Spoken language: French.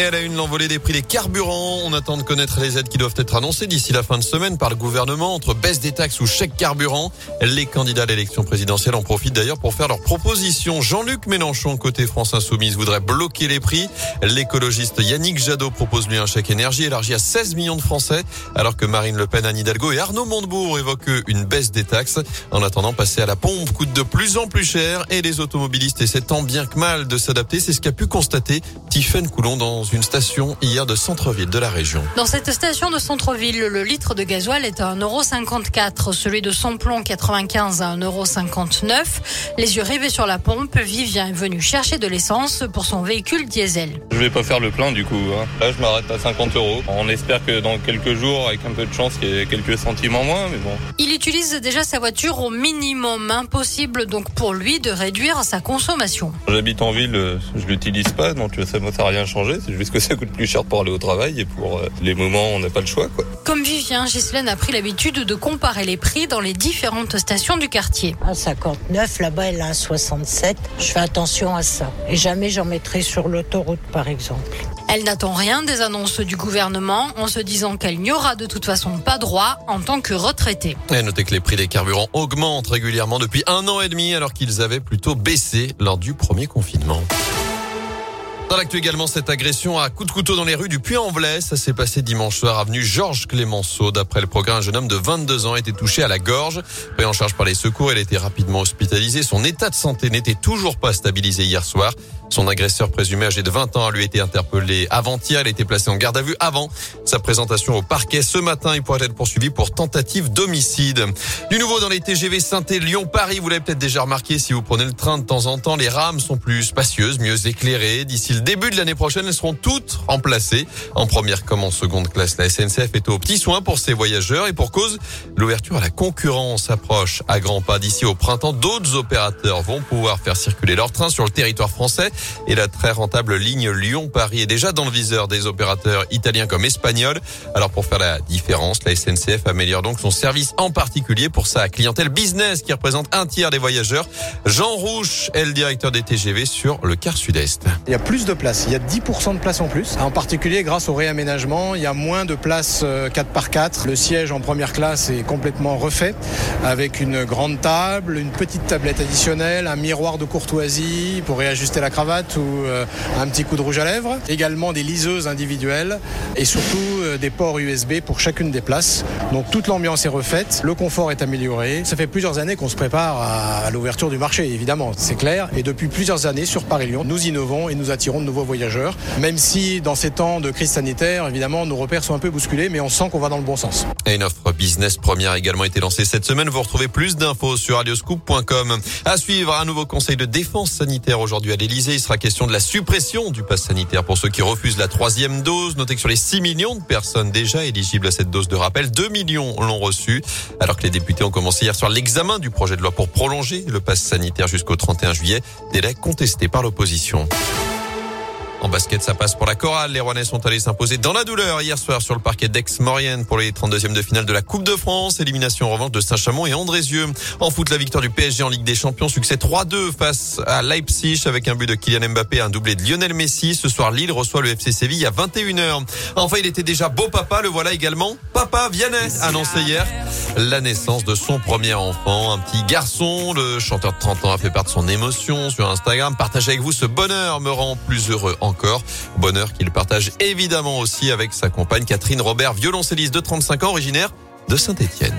Et à la une, l'envolée des prix des carburants. On attend de connaître les aides qui doivent être annoncées d'ici la fin de semaine par le gouvernement entre baisse des taxes ou chèque carburant. Les candidats à l'élection présidentielle en profitent d'ailleurs pour faire leurs propositions. Jean-Luc Mélenchon, côté France Insoumise, voudrait bloquer les prix. L'écologiste Yannick Jadot propose lui un chèque énergie élargi à 16 millions de Français, alors que Marine Le Pen, Anne Hidalgo et Arnaud Montebourg évoquent une baisse des taxes. En attendant, passer à la pompe coûte de plus en plus cher et les automobilistes essaient tant bien que mal de s'adapter. C'est ce qu'a pu constater Tiffaine Coulon dans une station hier de centre-ville de la région. Dans cette station de centre-ville, le litre de gasoil est à 1,54€, celui de samplon 95 à 1,59€. Les yeux rivés sur la pompe, Vivien est venu chercher de l'essence pour son véhicule diesel. Je vais pas faire le plein du coup. hein. Là, je m'arrête à 50 euros. On espère que dans quelques jours, avec un peu de chance, il y ait quelques centimes en moins, mais bon. Il utilise déjà sa voiture au minimum. Impossible donc pour lui de réduire sa consommation. J'habite en ville, euh, je l'utilise pas, donc euh, ça ne ça a rien changé. C'est juste que ça coûte plus cher pour aller au travail et pour euh, les moments, on n'a pas le choix, quoi. Comme Vivien, Ghislaine a pris l'habitude de comparer les prix dans les différentes stations du quartier. Un 59, là-bas elle a un 67. Je fais attention à ça. Et jamais j'en mettrai sur l'autoroute par exemple. Elle n'attend rien des annonces du gouvernement en se disant qu'elle n'y aura de toute façon pas droit en tant que retraitée. Et notez que les prix des carburants augmentent régulièrement depuis un an et demi alors qu'ils avaient plutôt baissé lors du premier confinement. Dans l'actu également, cette agression à coups de couteau dans les rues du Puy-en-Velay. Ça s'est passé dimanche soir, avenue Georges Clémenceau. D'après le progrès, un jeune homme de 22 ans a été touché à la gorge. Pris en charge par les secours, il a été rapidement hospitalisé. Son état de santé n'était toujours pas stabilisé hier soir. Son agresseur présumé âgé de 20 ans a lui été interpellé avant-hier. Il a été placé en garde à vue avant sa présentation au parquet. Ce matin, il pourrait être poursuivi pour tentative d'homicide. Du nouveau dans les TGV Saint-Et, Lyon, Paris. Vous l'avez peut-être déjà remarqué si vous prenez le train de temps en temps. Les rames sont plus spacieuses, mieux éclairées. D'ici début de l'année prochaine, elles seront toutes remplacées. En première comme en seconde classe, la SNCF est au petit soin pour ses voyageurs et pour cause, l'ouverture à la concurrence approche à grands pas. D'ici au printemps, d'autres opérateurs vont pouvoir faire circuler leurs trains sur le territoire français et la très rentable ligne Lyon-Paris est déjà dans le viseur des opérateurs italiens comme espagnols. Alors pour faire la différence, la SNCF améliore donc son service en particulier pour sa clientèle business qui représente un tiers des voyageurs. Jean Rouche est le directeur des TGV sur le quart sud-est. Il y a plus places, il y a 10% de places en plus. En particulier grâce au réaménagement, il y a moins de places 4x4. Le siège en première classe est complètement refait avec une grande table, une petite tablette additionnelle, un miroir de courtoisie pour réajuster la cravate ou euh, un petit coup de rouge à lèvres. Également des liseuses individuelles et surtout euh, des ports USB pour chacune des places. Donc toute l'ambiance est refaite, le confort est amélioré. Ça fait plusieurs années qu'on se prépare à l'ouverture du marché, évidemment, c'est clair. Et depuis plusieurs années sur Paris-Lyon, nous innovons et nous attirons de nouveaux voyageurs. Même si dans ces temps de crise sanitaire, évidemment, nos repères sont un peu bousculés, mais on sent qu'on va dans le bon sens. Et une offre business première a également été lancée cette semaine. Vous retrouvez plus d'infos sur radioscoop.com. À suivre, un nouveau conseil de défense sanitaire aujourd'hui à l'Elysée. Il sera question de la suppression du pass sanitaire pour ceux qui refusent la troisième dose. Notez que sur les 6 millions de personnes déjà éligibles à cette dose de rappel, 2 millions l'ont reçu. Alors que les députés ont commencé hier soir l'examen du projet de loi pour prolonger le pass sanitaire jusqu'au 31 juillet. Délai contesté par l'opposition. En basket, ça passe pour la chorale. Les Rouennais sont allés s'imposer dans la douleur hier soir sur le parquet d'Aix-Maurienne pour les 32e de finale de la Coupe de France. Élimination en revanche de Saint-Chamond et Andrézieux. En foot, la victoire du PSG en Ligue des Champions. Succès 3-2 face à Leipzig avec un but de Kylian Mbappé, un doublé de Lionel Messi. Ce soir, Lille reçoit le FC Séville à 21h. Enfin, il était déjà beau papa. Le voilà également. Papa Vianney annoncé hier la naissance de son premier enfant, un petit garçon. Le chanteur de 30 ans a fait part de son émotion sur Instagram. Partager avec vous ce bonheur me rend plus heureux Bonheur qu'il partage évidemment aussi avec sa compagne Catherine Robert, violoncelliste de 35 ans, originaire de Saint-Étienne.